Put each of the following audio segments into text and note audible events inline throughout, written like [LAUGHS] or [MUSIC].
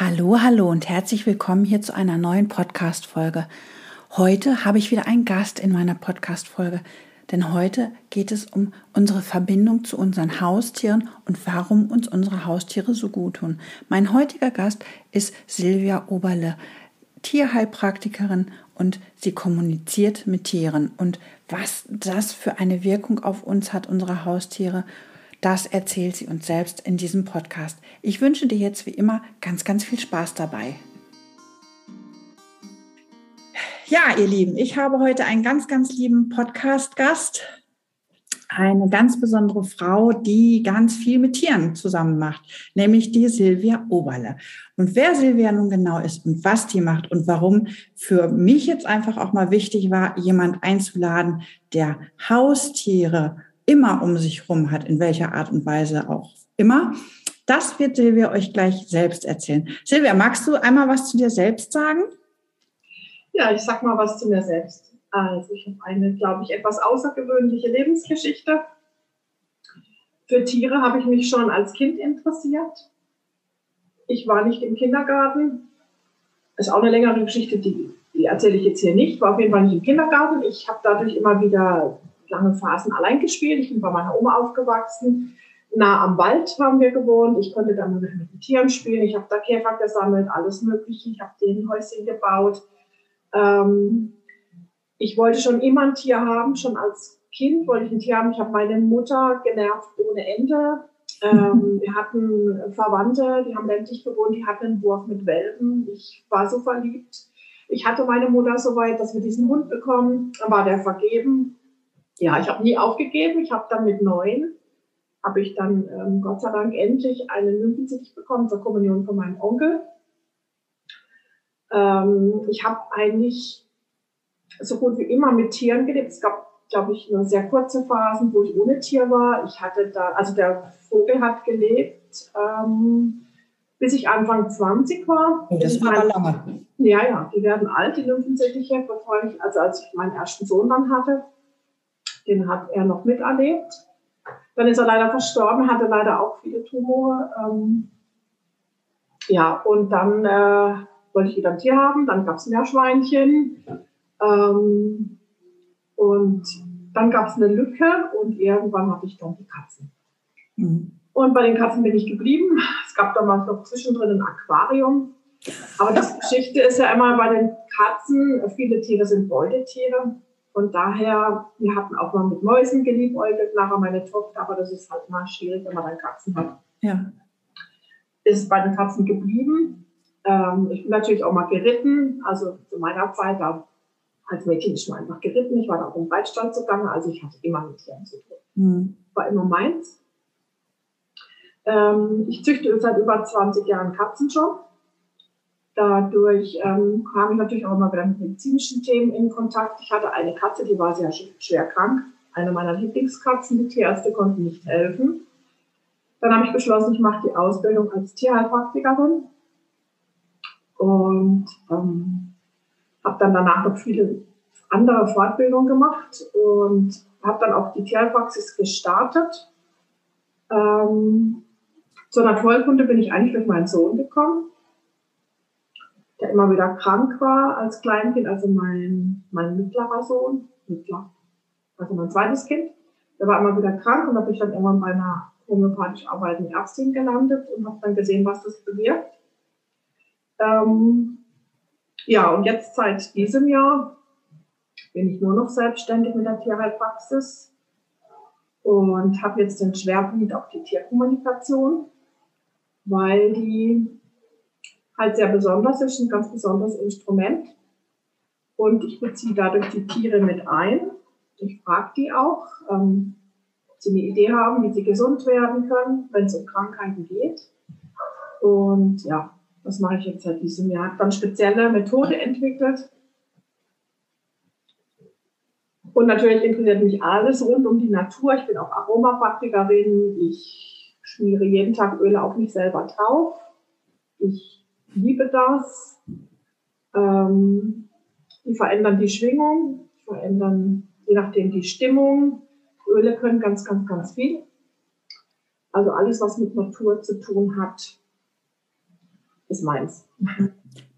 Hallo, hallo und herzlich willkommen hier zu einer neuen Podcast-Folge. Heute habe ich wieder einen Gast in meiner Podcast-Folge, denn heute geht es um unsere Verbindung zu unseren Haustieren und warum uns unsere Haustiere so gut tun. Mein heutiger Gast ist Silvia Oberle, Tierheilpraktikerin und sie kommuniziert mit Tieren und was das für eine Wirkung auf uns hat, unsere Haustiere das erzählt sie uns selbst in diesem Podcast. Ich wünsche dir jetzt wie immer ganz, ganz viel Spaß dabei. Ja, ihr Lieben, ich habe heute einen ganz, ganz lieben Podcast-Gast. Eine ganz besondere Frau, die ganz viel mit Tieren zusammen macht, nämlich die Silvia Oberle. Und wer Silvia nun genau ist und was die macht und warum für mich jetzt einfach auch mal wichtig war, jemand einzuladen, der Haustiere immer um sich herum hat, in welcher Art und Weise auch immer. Das wird Silvia euch gleich selbst erzählen. Silvia, magst du einmal was zu dir selbst sagen? Ja, ich sag mal was zu mir selbst. Also ich habe eine, glaube ich, etwas außergewöhnliche Lebensgeschichte. Für Tiere habe ich mich schon als Kind interessiert. Ich war nicht im Kindergarten. Das ist auch eine längere Geschichte, die, die erzähle ich jetzt hier nicht. War auf jeden Fall nicht im Kindergarten. Ich habe dadurch immer wieder lange Phasen allein gespielt. Ich bin bei meiner Oma aufgewachsen. Nah am Wald haben wir gewohnt. Ich konnte dann mit, den Tieren spielen. Ich habe da Käfer gesammelt, alles Mögliche. Ich habe den Häuschen gebaut. Ähm, ich wollte schon immer ein Tier haben, schon als Kind wollte ich ein Tier haben. Ich habe meine Mutter genervt ohne Ende. Ähm, [LAUGHS] wir hatten Verwandte, die haben ländlich gewohnt, die hatten einen Wurf mit Welpen. Ich war so verliebt. Ich hatte meine Mutter so weit, dass wir diesen Hund bekommen. Dann war der vergeben ja, ich habe nie aufgegeben. Ich habe dann mit neun, habe ich dann ähm, Gott sei Dank endlich einen Lymphensittich bekommen zur Kommunion von meinem Onkel. Ähm, ich habe eigentlich so gut wie immer mit Tieren gelebt. Es gab, glaube ich, nur sehr kurze Phasen, wo ich ohne Tier war. Ich hatte da, also der Vogel hat gelebt, ähm, bis ich Anfang 20 war. Und das war lange. Ja, ja, die werden alt, die Lymphensittiche, bevor ich, also als ich meinen ersten Sohn dann hatte den hat er noch miterlebt. Dann ist er leider verstorben, hatte leider auch viele Tumore. Ähm, ja, und dann äh, wollte ich wieder ein Tier haben, dann gab es Meerschweinchen. Ähm, und dann gab es eine Lücke und irgendwann hatte ich dann die Katzen. Mhm. Und bei den Katzen bin ich geblieben. Es gab damals noch zwischendrin ein Aquarium. Aber die Geschichte ist ja immer bei den Katzen, viele Tiere sind Beutetiere. Und daher, wir hatten auch mal mit Mäusen geliebäugelt, nachher meine Tochter, aber das ist halt mal schwierig, wenn man dann Katzen hat. Ja. Ist bei den Katzen geblieben. Ähm, ich bin natürlich auch mal geritten, also zu meiner Zeit, da als Mädchen ist man einfach geritten. Ich war da auch im Reitstand zugange, also ich hatte immer mit Tieren zu tun. Mhm. War immer meins. Ähm, ich züchte seit über 20 Jahren Katzen schon. Dadurch ähm, kam ich natürlich auch immer wieder mit medizinischen Themen in Kontakt. Ich hatte eine Katze, die war sehr schwer krank. Eine meiner Lieblingskatzen. Die Tierärzte konnten nicht helfen. Dann habe ich beschlossen, ich mache die Ausbildung als Tierheilpraktikerin und ähm, habe dann danach noch viele andere Fortbildungen gemacht und habe dann auch die Tierheilpraxis gestartet. Ähm, zu einer Vollkunde bin ich eigentlich durch meinen Sohn gekommen der immer wieder krank war als Kleinkind, also mein, mein mittlerer Sohn, mittler, also mein zweites Kind, der war immer wieder krank und da bin ich dann irgendwann bei einer homöopathisch arbeitenden Ärztin gelandet und habe dann gesehen, was das bewirkt. Ähm, ja, und jetzt seit diesem Jahr bin ich nur noch selbstständig mit der Tierheilpraxis und habe jetzt den Schwerpunkt auf die Tierkommunikation, weil die halt sehr besonders ist, ein ganz besonderes Instrument. Und ich beziehe dadurch die Tiere mit ein. Ich frage die auch, ähm, ob sie eine Idee haben, wie sie gesund werden können, wenn es um Krankheiten geht. Und ja, das mache ich jetzt seit diesem Jahr. Habe dann spezielle Methode entwickelt. Und natürlich interessiert mich alles rund um die Natur. Ich bin auch Aromapraktikerin. Ich schmiere jeden Tag Öle auf mich selber drauf. Ich liebe das. Ähm, die verändern die Schwingung, verändern je nachdem die Stimmung. Öle können ganz, ganz, ganz viel. Also alles, was mit Natur zu tun hat, ist meins.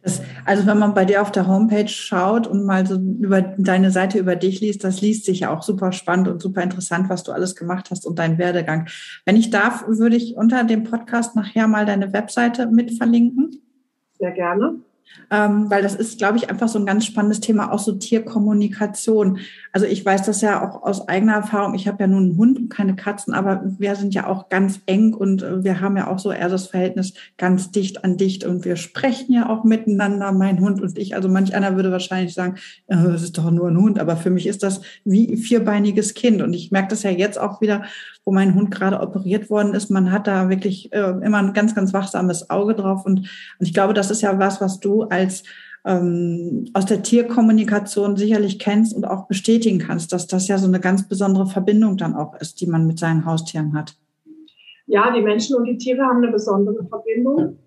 Das, also wenn man bei dir auf der Homepage schaut und mal so über deine Seite über dich liest, das liest sich ja auch super spannend und super interessant, was du alles gemacht hast und dein Werdegang. Wenn ich darf, würde ich unter dem Podcast nachher mal deine Webseite mit verlinken. Sehr gerne ähm, weil das ist, glaube ich, einfach so ein ganz spannendes Thema, auch so Tierkommunikation. Also ich weiß das ja auch aus eigener Erfahrung. Ich habe ja nun einen Hund und keine Katzen, aber wir sind ja auch ganz eng und äh, wir haben ja auch so eher das Verhältnis ganz dicht an dicht und wir sprechen ja auch miteinander, mein Hund und ich. Also manch einer würde wahrscheinlich sagen, äh, das ist doch nur ein Hund, aber für mich ist das wie ein vierbeiniges Kind und ich merke das ja jetzt auch wieder, wo mein Hund gerade operiert worden ist. Man hat da wirklich äh, immer ein ganz, ganz wachsames Auge drauf und, und ich glaube, das ist ja was, was du als ähm, aus der Tierkommunikation sicherlich kennst und auch bestätigen kannst, dass das ja so eine ganz besondere Verbindung dann auch ist, die man mit seinen Haustieren hat. Ja, die Menschen und die Tiere haben eine besondere Verbindung.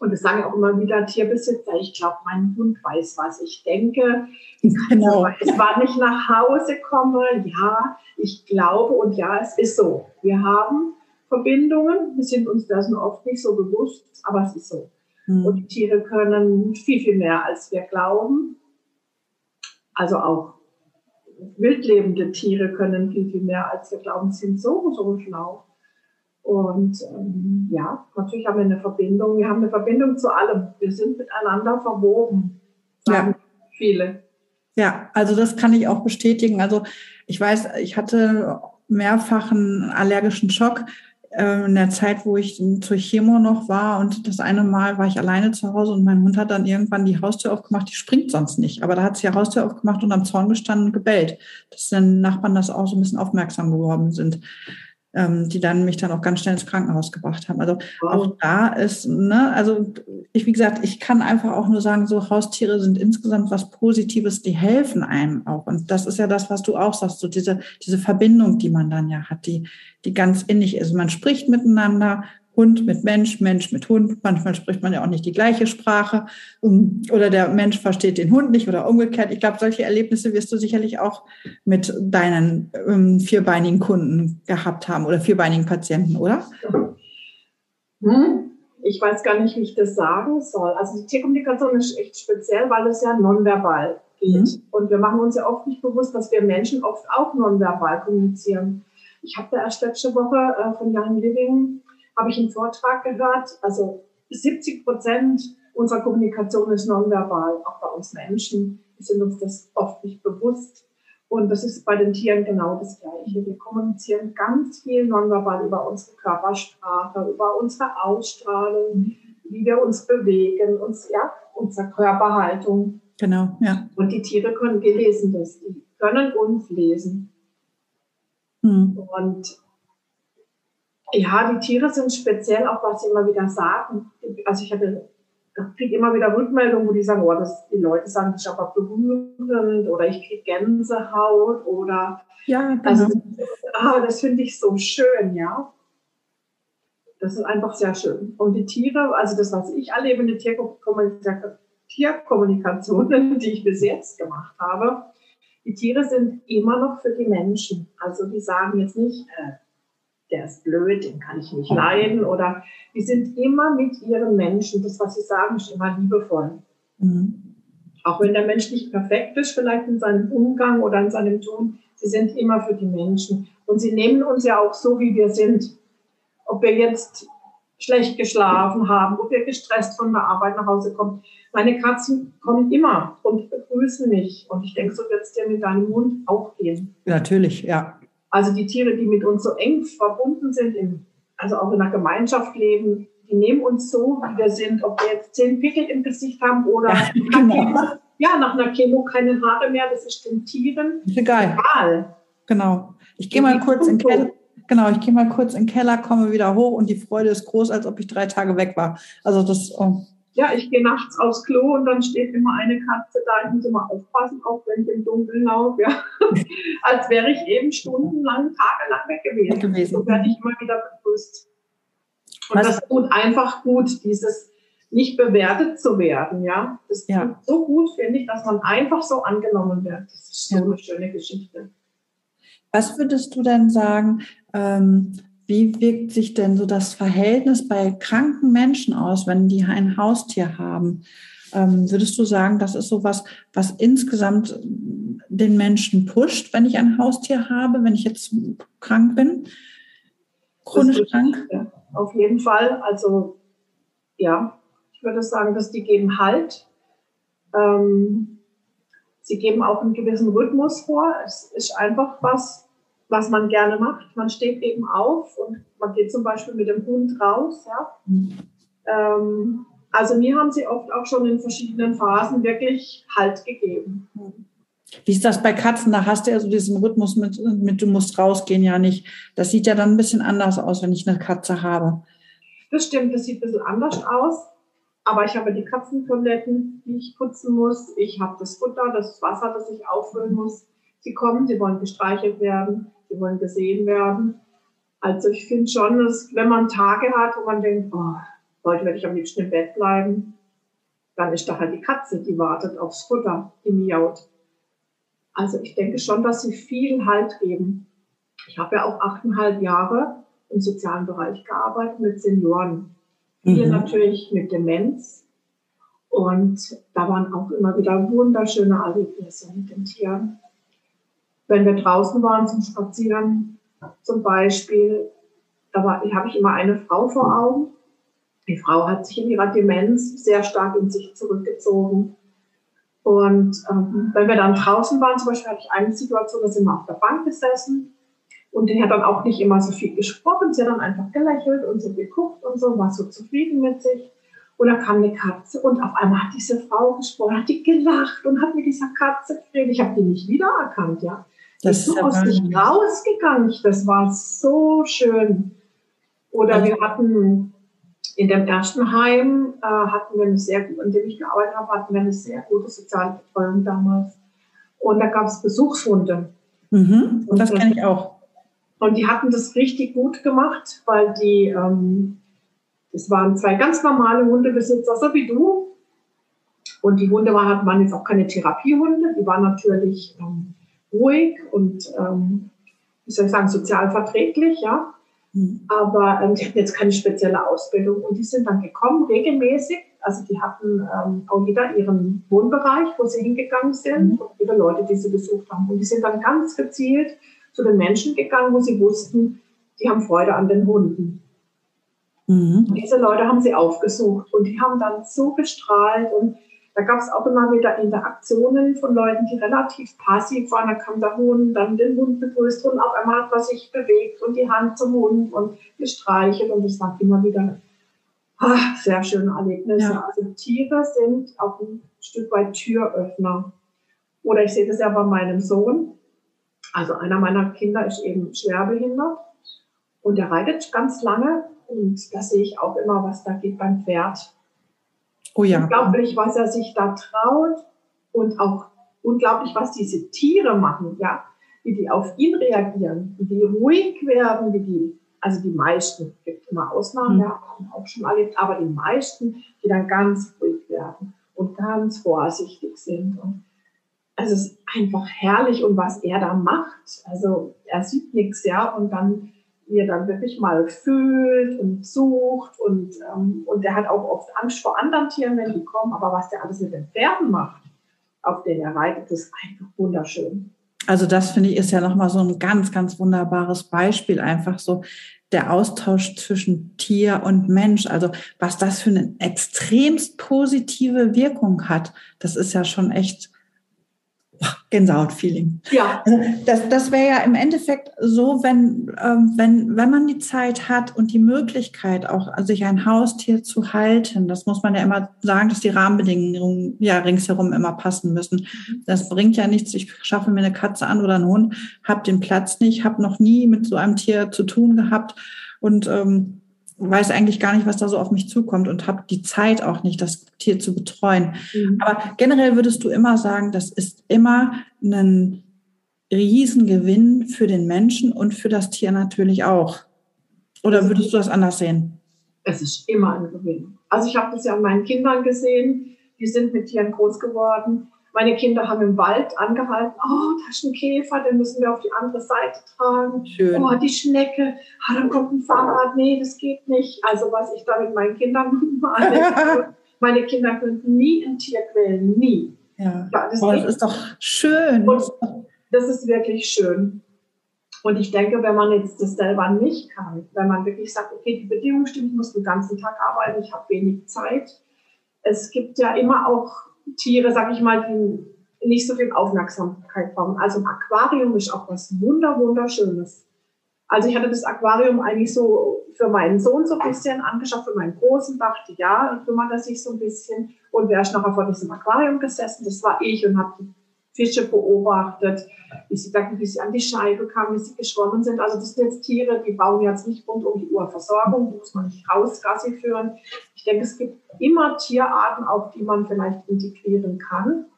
Und das sagen auch immer wieder Tierbesitzer. Ich glaube, mein Hund weiß, was ich denke. Genau. Es war nicht nach Hause komme. Ja, ich glaube und ja, es ist so. Wir haben Verbindungen. Wir sind uns dessen oft nicht so bewusst, aber es ist so. Mhm. Und die Tiere können viel, viel mehr, als wir glauben. Also auch wildlebende Tiere können viel, viel mehr, als wir glauben, sind so, so schlau. Und ähm, ja, natürlich haben wir eine Verbindung. Wir haben eine Verbindung zu allem. Wir sind miteinander verwoben, sagen ja. viele. Ja, also das kann ich auch bestätigen. Also ich weiß, ich hatte mehrfach einen allergischen Schock in der Zeit, wo ich zur Chemo noch war und das eine Mal war ich alleine zu Hause und mein Hund hat dann irgendwann die Haustür aufgemacht, die springt sonst nicht. Aber da hat sie die Haustür aufgemacht und am Zaun gestanden und gebellt, dass dann Nachbarn das auch so ein bisschen aufmerksam geworden sind ähm, die dann mich dann auch ganz schnell ins Krankenhaus gebracht haben. Also wow. auch da ist, ne, also ich, wie gesagt, ich kann einfach auch nur sagen, so Haustiere sind insgesamt was Positives, die helfen einem auch. Und das ist ja das, was du auch sagst, so diese, diese Verbindung, die man dann ja hat, die, die ganz innig ist. Man spricht miteinander, Hund mit Mensch, Mensch mit Hund. Manchmal spricht man ja auch nicht die gleiche Sprache oder der Mensch versteht den Hund nicht oder umgekehrt. Ich glaube, solche Erlebnisse wirst du sicherlich auch mit deinen ähm, vierbeinigen Kunden gehabt haben oder vierbeinigen Patienten, oder? Hm? Ich weiß gar nicht, wie ich das sagen soll. Also die Tierkommunikation ist echt speziell, weil es ja nonverbal geht. Mhm. Und wir machen uns ja oft nicht bewusst, dass wir Menschen oft auch nonverbal kommunizieren. Ich habe da erst letzte Woche äh, von Young Living habe ich einen Vortrag gehört. Also 70 Prozent unserer Kommunikation ist nonverbal, auch bei uns Menschen. Wir sind uns das oft nicht bewusst. Und das ist bei den Tieren genau das Gleiche. Wir kommunizieren ganz viel nonverbal über unsere Körpersprache, über unsere Ausstrahlung, wie wir uns bewegen, uns, ja, unsere Körperhaltung. Genau, ja. Und die Tiere können, wir lesen das, die können uns lesen. Hm. Und ja, die Tiere sind speziell, auch was sie immer wieder sagen. Also ich hatte, kriege immer wieder Rückmeldungen, wo die sagen, oh, das, die Leute sagen, das ist aber berührend oder ich kriege Gänsehaut oder ja, genau. also, ah, das finde ich so schön, ja. Das ist einfach sehr schön. Und die Tiere, also das, was ich erlebe in der Tierkommunikation, Tierkommunikationen, [LAUGHS] die ich bis jetzt gemacht habe, die Tiere sind immer noch für die Menschen. Also die sagen jetzt nicht, äh, der ist blöd, den kann ich nicht leiden. Oder die sind immer mit ihren Menschen. Das, was sie sagen, ist immer liebevoll. Mhm. Auch wenn der Mensch nicht perfekt ist, vielleicht in seinem Umgang oder in seinem Tun, sie sind immer für die Menschen. Und sie nehmen uns ja auch so, wie wir sind. Ob wir jetzt schlecht geschlafen haben, ob wir gestresst von der Arbeit nach Hause kommen. Meine Katzen kommen immer und begrüßen mich. Und ich denke, so wird es dir mit deinem Hund auch gehen. Natürlich, ja. Also die Tiere, die mit uns so eng verbunden sind, im, also auch in der Gemeinschaft leben, die nehmen uns so, wie wir sind, ob wir jetzt zehn Pickel im Gesicht haben oder ja, genau. ja, nach einer Chemo keine Haare mehr, das ist den Tieren egal. egal. Genau. Ich gehe mal kurz in den Keller. Genau, ich gehe mal kurz in den Keller, komme wieder hoch und die Freude ist groß, als ob ich drei Tage weg war. Also das. Oh. Ja, ich gehe nachts aufs Klo und dann steht immer eine Katze da. Ich muss immer aufpassen, auch wenn ich im Dunkeln laufe. Ja. [LAUGHS] Als wäre ich eben stundenlang, tagelang weg gewesen. Gewesen. So werde ich immer wieder begrüßt. Und Was? das tut einfach gut, dieses nicht bewertet zu werden. Ja, das ja. tut so gut, finde ich, dass man einfach so angenommen wird. Das ist so ja. eine schöne Geschichte. Was würdest du denn sagen? Ähm, wie wirkt sich denn so das Verhältnis bei kranken Menschen aus, wenn die ein Haustier haben? Ähm, würdest du sagen, das ist so was, was insgesamt den Menschen pusht, wenn ich ein Haustier habe, wenn ich jetzt krank bin? Chronisch krank? Ja, auf jeden Fall. Also, ja, ich würde sagen, dass die geben Halt. Ähm, sie geben auch einen gewissen Rhythmus vor. Es ist einfach was, was man gerne macht. Man steht eben auf und man geht zum Beispiel mit dem Hund raus. Ja. Ähm, also mir haben sie oft auch schon in verschiedenen Phasen wirklich Halt gegeben. Wie ist das bei Katzen? Da hast du ja so diesen Rhythmus mit, mit du musst rausgehen ja nicht. Das sieht ja dann ein bisschen anders aus, wenn ich eine Katze habe. Das stimmt, das sieht ein bisschen anders aus. Aber ich habe die Katzentoiletten, die ich putzen muss. Ich habe das Futter, das Wasser, das ich auffüllen muss. Sie kommen, sie wollen gestreichelt werden, sie wollen gesehen werden. Also ich finde schon, dass wenn man Tage hat, wo man denkt, oh, heute werde ich am liebsten im Bett bleiben. Dann ist da halt die Katze, die wartet aufs Futter, die miaut. Also ich denke schon, dass sie viel Halt geben. Ich habe ja auch achteinhalb Jahre im sozialen Bereich gearbeitet mit Senioren. Viele mhm. natürlich mit Demenz. Und da waren auch immer wieder wunderschöne Erlebnisse mit den Tieren. Wenn wir draußen waren zum Spazieren, zum Beispiel, da habe ich immer eine Frau vor Augen, die Frau hat sich in ihrer Demenz sehr stark in sich zurückgezogen. Und ähm, wenn wir dann draußen waren, zum Beispiel hatte ich eine Situation, da sind wir auf der Bank gesessen und die hat dann auch nicht immer so viel gesprochen. Sie hat dann einfach gelächelt und so geguckt und so, war so zufrieden mit sich. Und da kam eine Katze und auf einmal hat diese Frau gesprochen, hat die gelacht und hat mit dieser Katze geredet. Ich habe die nicht wiedererkannt, ja. Das ist so aus sich rausgegangen. Das war so schön. Oder wir hatten in dem ersten Heim äh, hatten wir eine sehr, in dem ich gearbeitet habe, hatten wir eine sehr gute Sozialbetreuung damals. Und da gab es Besuchshunde. Mhm, und das kenne ich auch. Und die hatten das richtig gut gemacht, weil die, ähm, das waren zwei ganz normale Hundebesitzer, so wie du. Und die Hunde waren, waren jetzt auch keine Therapiehunde, die waren natürlich ähm, ruhig und, ähm, wie soll ich sagen, sozial verträglich, ja. Mhm. Aber ähm, die hatten jetzt keine spezielle Ausbildung und die sind dann gekommen regelmäßig. Also die hatten ähm, auch jeder ihren Wohnbereich, wo sie hingegangen sind mhm. und ihre Leute, die sie besucht haben. Und die sind dann ganz gezielt zu den Menschen gegangen, wo sie wussten, die haben Freude an den Hunden. Mhm. Diese Leute haben sie aufgesucht und die haben dann so gestrahlt und da gab es auch immer wieder Interaktionen von Leuten, die relativ passiv waren. Da kam der Hund, dann den Hund begrüßt und auf einmal hat man sich bewegt und die Hand zum Hund und gestreichelt. Und es waren immer wieder ach, sehr schöne Erlebnisse. Ja. Also Tiere sind auch ein Stück weit Türöffner. Oder ich sehe das ja bei meinem Sohn. Also einer meiner Kinder ist eben schwerbehindert und der reitet ganz lange. Und da sehe ich auch immer, was da geht beim Pferd Oh ja. Unglaublich, was er sich da traut und auch unglaublich, was diese Tiere machen, ja, wie die auf ihn reagieren, wie die ruhig werden, wie die, also die meisten, gibt immer Ausnahmen, mhm. ja, haben auch schon erlebt, aber die meisten, die dann ganz ruhig werden und ganz vorsichtig sind und also es ist einfach herrlich und was er da macht, also er sieht nichts, ja, und dann er dann wirklich mal fühlt und sucht und, ähm, und der hat auch oft Angst vor anderen Tieren, wenn die kommen, aber was der alles mit den Pferden macht, auf denen er reitet, ist einfach wunderschön. Also das finde ich ist ja nochmal so ein ganz, ganz wunderbares Beispiel, einfach so der Austausch zwischen Tier und Mensch, also was das für eine extremst positive Wirkung hat, das ist ja schon echt Gänsehaut-Feeling. Ja. Also das, das wäre ja im Endeffekt so, wenn, ähm, wenn, wenn man die Zeit hat und die Möglichkeit, auch sich ein Haustier zu halten, das muss man ja immer sagen, dass die Rahmenbedingungen ja ringsherum immer passen müssen. Das bringt ja nichts, ich schaffe mir eine Katze an oder einen Hund, habe den Platz nicht, habe noch nie mit so einem Tier zu tun gehabt und ähm, weiß eigentlich gar nicht, was da so auf mich zukommt und habe die Zeit auch nicht, das Tier zu betreuen. Mhm. Aber generell würdest du immer sagen, das ist immer ein Riesengewinn für den Menschen und für das Tier natürlich auch. Oder würdest du das anders sehen? Es ist immer ein Gewinn. Also ich habe das ja an meinen Kindern gesehen, die sind mit Tieren groß geworden. Meine Kinder haben im Wald angehalten, oh, da ist ein Käfer, den müssen wir auf die andere Seite tragen. Schön. Oh, die Schnecke, ah, dann kommt ein Fahrrad, nee, das geht nicht. Also was ich da mit meinen Kindern [LAUGHS] mache, [LAUGHS] meine Kinder könnten nie ein Tier quälen, nie. Ja, das, oh, das ist doch schön. Und das ist wirklich schön. Und ich denke, wenn man jetzt das selber nicht kann, wenn man wirklich sagt, okay, die Bedingungen stimmen, ich muss den ganzen Tag arbeiten, ich habe wenig Zeit. Es gibt ja immer auch Tiere, sag ich mal, die nicht so viel Aufmerksamkeit brauchen. Also ein Aquarium ist auch was wunder, wunderschönes. Also ich hatte das Aquarium eigentlich so für meinen Sohn so ein bisschen angeschaut, für meinen Großen, dachte, ja, kümmert er sich so ein bisschen. Und wer ist nachher vor diesem Aquarium gesessen? Das war ich und habe Fische beobachtet, wie sie, wie sie an die Scheibe kamen, wie sie geschwommen sind. Also das sind jetzt Tiere, die bauen jetzt nicht rund um die Uhr Versorgung, die muss man nicht raus Gassi führen. Ich denke, es gibt immer Tierarten, auf die man vielleicht integrieren kann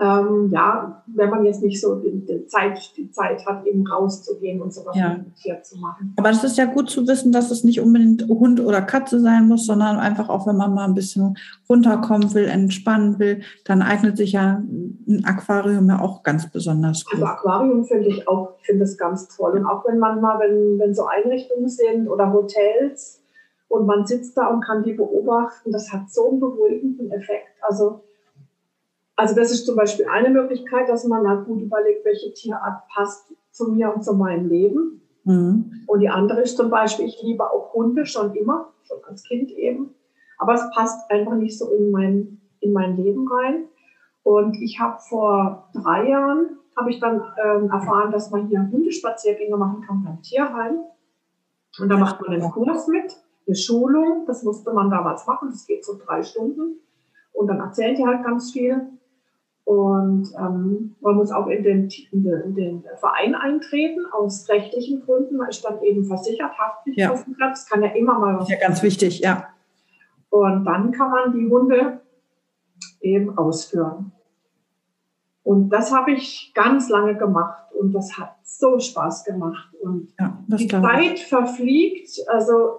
ähm, ja, wenn man jetzt nicht so die, die, Zeit, die Zeit hat, eben rauszugehen und sowas ja. mit dem Tier zu machen. Aber es ist ja gut zu wissen, dass es nicht unbedingt Hund oder Katze sein muss, sondern einfach auch, wenn man mal ein bisschen runterkommen will, entspannen will, dann eignet sich ja ein Aquarium ja auch ganz besonders gut. Also Aquarium finde ich auch, ich finde es ganz toll. Und auch wenn man mal, wenn, wenn so Einrichtungen sind oder Hotels und man sitzt da und kann die beobachten, das hat so einen beruhigenden Effekt. Also also das ist zum Beispiel eine Möglichkeit, dass man halt gut überlegt, welche Tierart passt zu mir und zu meinem Leben. Mhm. Und die andere ist zum Beispiel, ich liebe auch Hunde schon immer, schon als Kind eben. Aber es passt einfach nicht so in mein, in mein Leben rein. Und ich habe vor drei Jahren, habe ich dann ähm, erfahren, dass man hier Hundespaziergänge machen kann beim Tierheim. Und da macht man einen Kurs mit, eine Schulung. Das musste man damals machen. Das geht so drei Stunden. Und dann erzählt ihr halt ganz viel. Und ähm, man muss auch in den, in, den, in den, Verein eintreten, aus rechtlichen Gründen. Man ist dann eben versichert, Haftpflichtversichert. Ja. Das kann ja immer mal was. Ja, ganz wichtig, ja. Und dann kann man die Hunde eben ausführen. Und das habe ich ganz lange gemacht und das hat so Spaß gemacht. Und ja, die Zeit verfliegt, also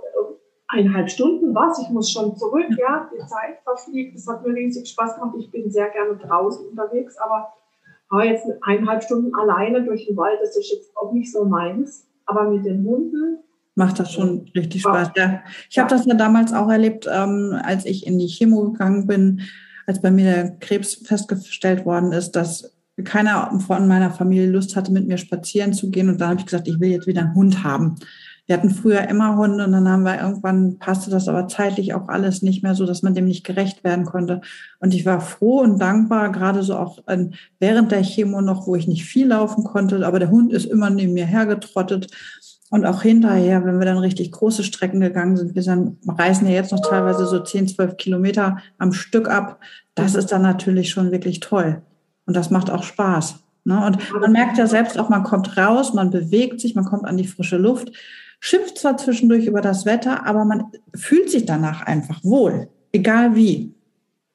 eineinhalb Stunden was, ich muss schon zurück, ja, die Zeit verfliegt, es hat mir riesig Spaß gemacht, ich bin sehr gerne draußen unterwegs, aber jetzt eineinhalb Stunden alleine durch den Wald, das ist jetzt auch nicht so meins, aber mit den Hunden macht das schon richtig Spaß. Ja. Ich habe das ja damals auch erlebt, ähm, als ich in die Chemo gegangen bin, als bei mir der Krebs festgestellt worden ist, dass keiner von meiner Familie Lust hatte, mit mir spazieren zu gehen. Und dann habe ich gesagt, ich will jetzt wieder einen Hund haben. Wir hatten früher immer Hunde und dann haben wir irgendwann passte das aber zeitlich auch alles nicht mehr so, dass man dem nicht gerecht werden konnte. Und ich war froh und dankbar, gerade so auch während der Chemo noch, wo ich nicht viel laufen konnte, aber der Hund ist immer neben mir hergetrottet. Und auch hinterher, wenn wir dann richtig große Strecken gegangen sind, wir dann reisen ja jetzt noch teilweise so 10, 12 Kilometer am Stück ab. Das ist dann natürlich schon wirklich toll. Und das macht auch Spaß. Ne? Und man merkt ja selbst auch, man kommt raus, man bewegt sich, man kommt an die frische Luft schimpft zwar zwischendurch über das Wetter, aber man fühlt sich danach einfach wohl, egal wie.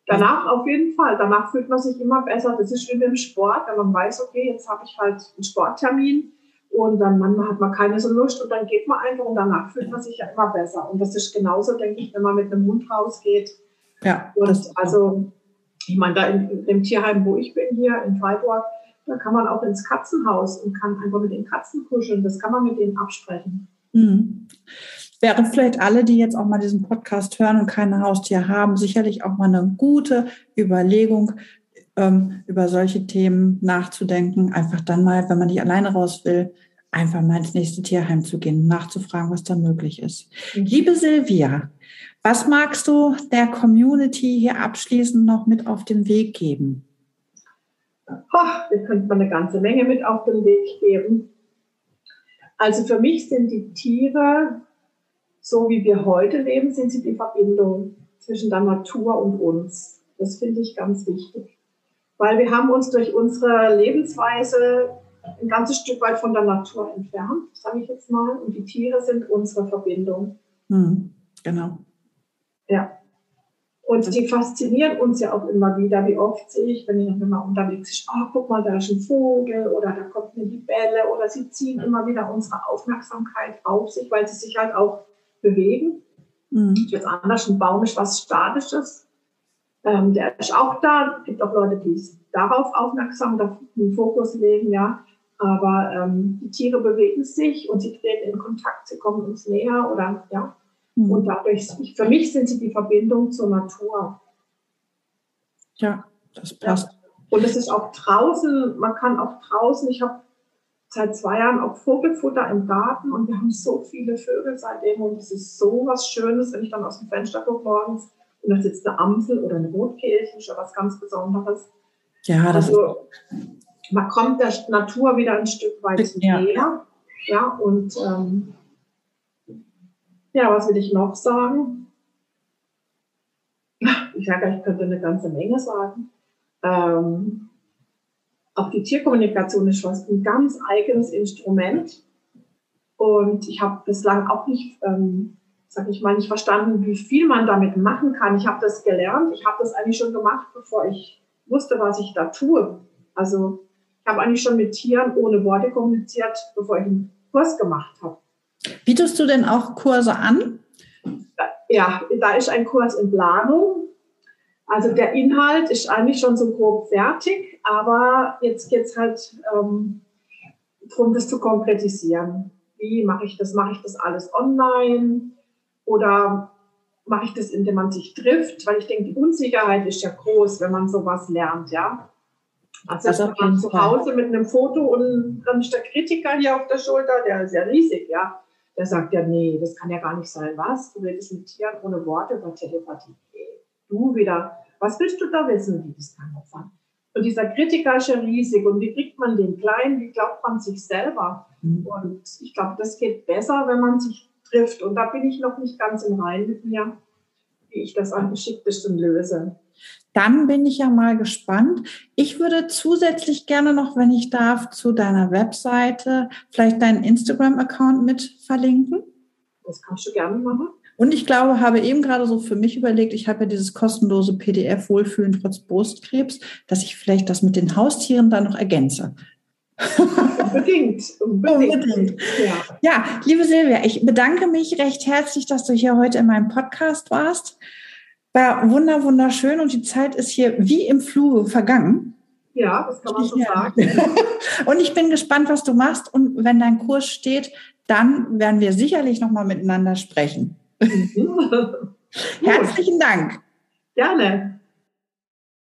Danach auf jeden Fall. Danach fühlt man sich immer besser. Das ist wie beim Sport, wenn man weiß, okay, jetzt habe ich halt einen Sporttermin und dann manchmal hat man keine so Lust und dann geht man einfach und danach fühlt man sich ja immer besser. Und das ist genauso, denke ich, wenn man mit einem Hund rausgeht. Ja. Und also, ich meine, da in, im Tierheim, wo ich bin, hier in Freiburg, da kann man auch ins Katzenhaus und kann einfach mit den Katzen kuscheln. Das kann man mit denen absprechen. Mhm. Wäre vielleicht alle, die jetzt auch mal diesen Podcast hören und keine Haustier haben, sicherlich auch mal eine gute Überlegung, ähm, über solche Themen nachzudenken. Einfach dann mal, wenn man nicht alleine raus will, einfach mal ins nächste Tierheim zu gehen, nachzufragen, was da möglich ist. Liebe Silvia, was magst du der Community hier abschließend noch mit auf den Weg geben? Oh, wir könnten eine ganze Menge mit auf den Weg geben. Also für mich sind die Tiere, so wie wir heute leben, sind sie die Verbindung zwischen der Natur und uns. Das finde ich ganz wichtig. Weil wir haben uns durch unsere Lebensweise ein ganzes Stück weit von der Natur entfernt, sage ich jetzt mal. Und die Tiere sind unsere Verbindung. Hm, genau. Ja. Und die faszinieren uns ja auch immer wieder. Wie oft sehe ich, wenn ich noch immer unterwegs bin, oh, guck mal, da ist ein Vogel oder da kommt eine Libelle oder sie ziehen immer wieder unsere Aufmerksamkeit auf sich, weil sie sich halt auch bewegen. Mhm. Jetzt anders, ein Baum ist was Statisches. Ähm, der ist auch da. Es gibt auch Leute, die darauf aufmerksam, auf den Fokus legen, ja. Aber ähm, die Tiere bewegen sich und sie treten in Kontakt, sie kommen uns näher oder ja. Mhm. Und dadurch, für mich sind sie die Verbindung zur Natur. Ja, das passt. Ja. Und es ist auch draußen, man kann auch draußen, ich habe seit zwei Jahren auch Vogelfutter im Garten und wir haben so viele Vögel seitdem und es ist so was Schönes, wenn ich dann aus dem Fenster gucke morgens und da sitzt eine Amsel oder eine Rotkehlchen, schon was ganz Besonderes. Ja, das also, man kommt der Natur wieder ein Stück weit ja. näher. Ja, und ähm, ja, was will ich noch sagen? Ich sage, ich könnte eine ganze Menge sagen. Ähm, auch die Tierkommunikation ist was ein ganz eigenes Instrument. Und ich habe bislang auch nicht, ähm, sag ich mal, nicht verstanden, wie viel man damit machen kann. Ich habe das gelernt. Ich habe das eigentlich schon gemacht, bevor ich wusste, was ich da tue. Also ich habe eigentlich schon mit Tieren ohne Worte kommuniziert, bevor ich einen Kurs gemacht habe. Bietest du denn auch Kurse an? Ja, da ist ein Kurs in Planung. Also der Inhalt ist eigentlich schon so grob fertig, aber jetzt geht es halt ähm, darum, das zu konkretisieren. Wie mache ich das? Mache ich das alles online oder mache ich das, indem man sich trifft? Weil ich denke, die Unsicherheit ist ja groß, wenn man sowas lernt, ja. Also wenn man zu Hause mit einem Foto und dann ist der Kritiker hier auf der Schulter, der ist ja riesig, ja. Der sagt ja, nee, das kann ja gar nicht sein. Was? Du redest mit Tieren ohne Worte über Telepathie du wieder, was willst du da wissen, wie das kann sein? Und dieser Kritiker ist ja riesig und wie kriegt man den klein, wie glaubt man sich selber? Mhm. Und ich glaube, das geht besser, wenn man sich trifft. Und da bin ich noch nicht ganz im Rein mit mir, wie ich das am geschicktesten löse. Dann bin ich ja mal gespannt. Ich würde zusätzlich gerne noch, wenn ich darf, zu deiner Webseite vielleicht deinen Instagram-Account mit verlinken. Das kannst du gerne machen. Und ich glaube, habe eben gerade so für mich überlegt, ich habe ja dieses kostenlose PDF Wohlfühlen trotz Brustkrebs, dass ich vielleicht das mit den Haustieren dann noch ergänze. [LAUGHS] Unbedingt, unbedingt. unbedingt. Ja. ja, liebe Silvia, ich bedanke mich recht herzlich, dass du hier heute in meinem Podcast warst. War wunder, wunderschön und die Zeit ist hier wie im Flur vergangen. Ja, das kann man so sagen. [LAUGHS] und ich bin gespannt, was du machst. Und wenn dein Kurs steht, dann werden wir sicherlich nochmal miteinander sprechen. [LAUGHS] Herzlichen Dank. Gerne.